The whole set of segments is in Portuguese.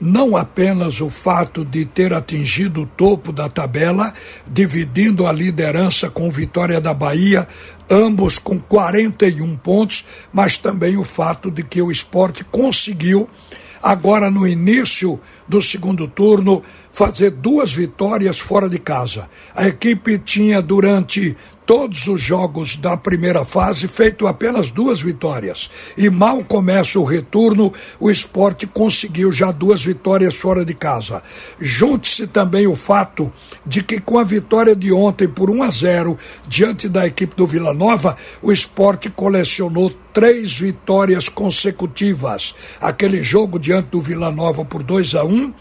não apenas o fato de ter atingido o topo da tabela, dividindo a liderança com Vitória da Bahia, ambos com 41 pontos, mas também o fato de que o esporte conseguiu agora no início do segundo turno, fazer duas vitórias fora de casa. A equipe tinha, durante todos os jogos da primeira fase, feito apenas duas vitórias. E mal começa o retorno, o esporte conseguiu já duas vitórias fora de casa. Junte-se também o fato de que, com a vitória de ontem por 1 a 0 diante da equipe do Vila Nova, o esporte colecionou três vitórias consecutivas. Aquele jogo diante do Vila Nova por 2 a 1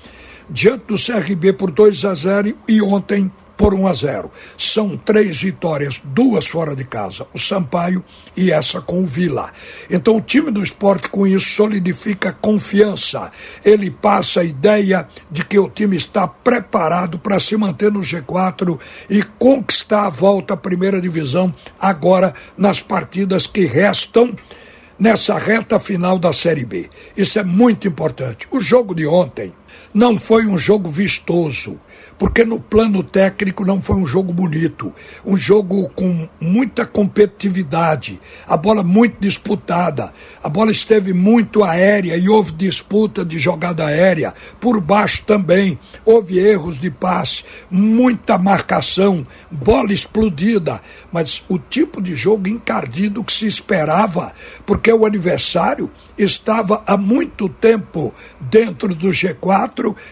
diante do CRB por 2 a 0 e ontem por 1 a 0. São três vitórias, duas fora de casa, o Sampaio e essa com o Vila. Então o time do esporte com isso solidifica confiança. Ele passa a ideia de que o time está preparado para se manter no G4 e conquistar a volta à primeira divisão agora nas partidas que restam nessa reta final da Série B. Isso é muito importante. O jogo de ontem não foi um jogo vistoso, porque no plano técnico não foi um jogo bonito, um jogo com muita competitividade, a bola muito disputada, a bola esteve muito aérea e houve disputa de jogada aérea, por baixo também, houve erros de passe, muita marcação, bola explodida, mas o tipo de jogo encardido que se esperava, porque o adversário estava há muito tempo dentro do G4,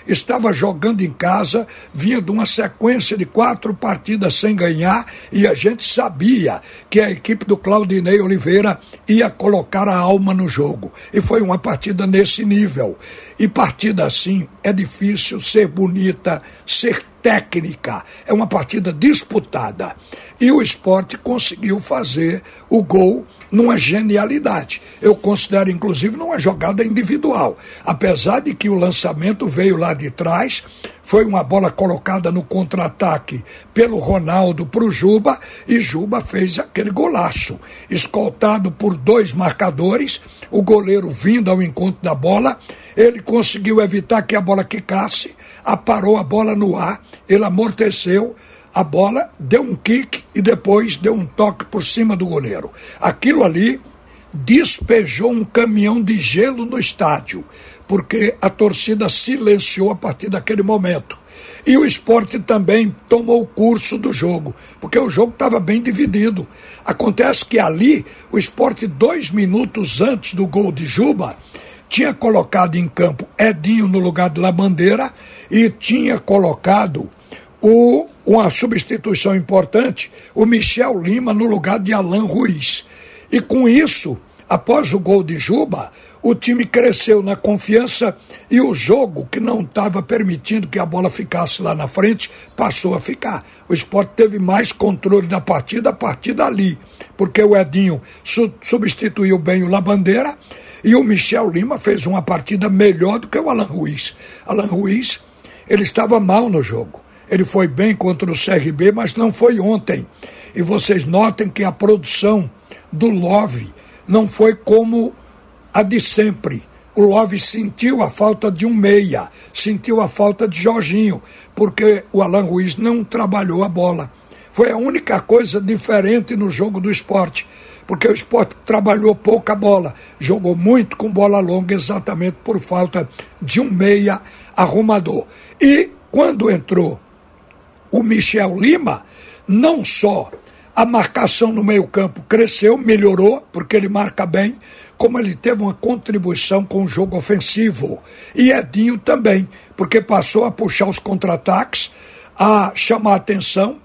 estava jogando em casa, vinha de uma sequência de quatro partidas sem ganhar e a gente sabia que a equipe do Claudinei Oliveira ia colocar a alma no jogo. E foi uma partida nesse nível. E partida assim é difícil ser bonita, ser técnica, é uma partida disputada. E o esporte conseguiu fazer o gol numa genialidade. Eu considero, inclusive, numa jogada individual. Apesar de que o lançamento veio lá de trás, foi uma bola colocada no contra-ataque pelo Ronaldo para o Juba e Juba fez aquele golaço. Escoltado por dois marcadores, o goleiro vindo ao encontro da bola, ele conseguiu evitar que a bola quicasse, aparou a bola no ar, ele amorteceu, a bola deu um kick e depois deu um toque por cima do goleiro. Aquilo ali despejou um caminhão de gelo no estádio, porque a torcida silenciou a partir daquele momento. E o esporte também tomou o curso do jogo, porque o jogo estava bem dividido. Acontece que ali, o esporte, dois minutos antes do gol de Juba, tinha colocado em campo Edinho no lugar de Labandeira e tinha colocado o, uma substituição importante, o Michel Lima no lugar de Alain Ruiz. E com isso, após o gol de Juba, o time cresceu na confiança e o jogo, que não estava permitindo que a bola ficasse lá na frente, passou a ficar. O esporte teve mais controle da partida a partir dali, porque o Edinho su substituiu bem o Labandeira e o Michel Lima fez uma partida melhor do que o Alan Ruiz. Alan Ruiz, ele estava mal no jogo. Ele foi bem contra o CRB, mas não foi ontem. E vocês notem que a produção do Love não foi como a de sempre. O Love sentiu a falta de um meia, sentiu a falta de Jorginho, porque o Alan Ruiz não trabalhou a bola. Foi a única coisa diferente no jogo do esporte, porque o esporte trabalhou pouca bola, jogou muito com bola longa, exatamente por falta de um meia arrumador. E quando entrou o Michel Lima, não só a marcação no meio-campo cresceu, melhorou, porque ele marca bem, como ele teve uma contribuição com o jogo ofensivo. E Edinho também, porque passou a puxar os contra-ataques, a chamar atenção,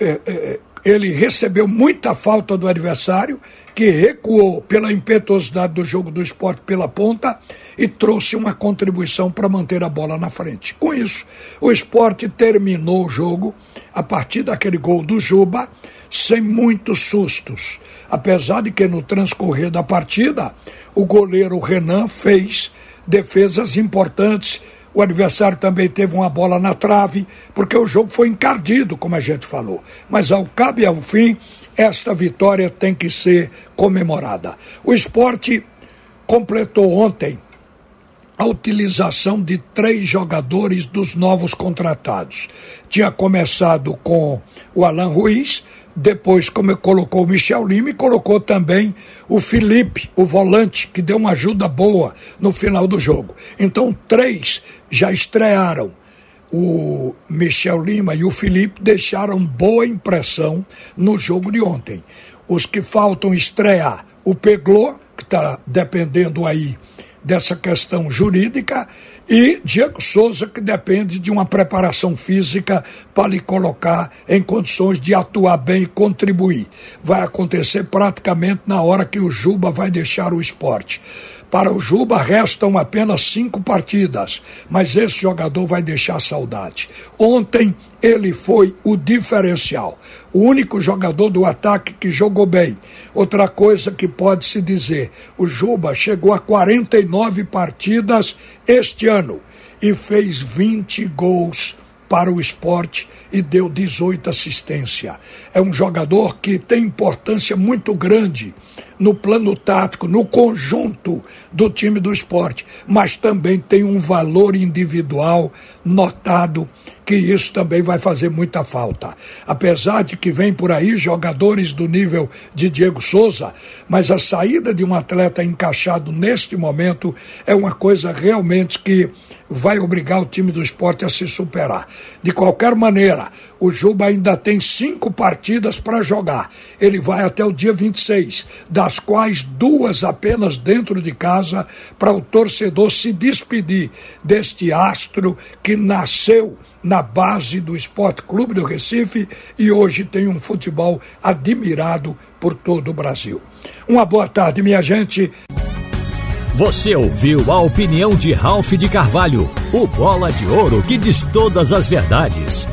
é, é, ele recebeu muita falta do adversário, que recuou pela impetuosidade do jogo do esporte pela ponta e trouxe uma contribuição para manter a bola na frente. Com isso, o esporte terminou o jogo a partir daquele gol do Juba sem muitos sustos. Apesar de que no transcorrer da partida, o goleiro Renan fez defesas importantes o adversário também teve uma bola na trave, porque o jogo foi encardido, como a gente falou. Mas ao cabo e ao fim, esta vitória tem que ser comemorada. O esporte completou ontem a utilização de três jogadores dos novos contratados. Tinha começado com o Alan Ruiz, depois, como colocou o Michel Lima colocou também o Felipe, o volante, que deu uma ajuda boa no final do jogo. Então, três já estrearam. O Michel Lima e o Felipe deixaram boa impressão no jogo de ontem. Os que faltam estrear, o Peglô, que está dependendo aí dessa questão jurídica, e Diego Souza, que depende de uma preparação física para lhe colocar em condições de atuar bem e contribuir. Vai acontecer praticamente na hora que o Juba vai deixar o esporte. Para o Juba restam apenas cinco partidas, mas esse jogador vai deixar saudade. Ontem ele foi o diferencial, o único jogador do ataque que jogou bem. Outra coisa que pode se dizer: o Juba chegou a 49 partidas este ano e fez 20 gols para o esporte e deu 18 assistência. É um jogador que tem importância muito grande no plano tático, no conjunto do time do esporte, mas também tem um valor individual notado que isso também vai fazer muita falta. Apesar de que vem por aí jogadores do nível de Diego Souza, mas a saída de um atleta encaixado neste momento é uma coisa realmente que vai obrigar o time do esporte a se superar. De qualquer maneira, o Juba ainda tem cinco partidas para jogar. Ele vai até o dia 26, das quais duas apenas dentro de casa, para o torcedor se despedir deste astro que nasceu na base do Esporte Clube do Recife e hoje tem um futebol admirado por todo o Brasil. Uma boa tarde, minha gente. Você ouviu a opinião de Ralph de Carvalho, o bola de ouro que diz todas as verdades.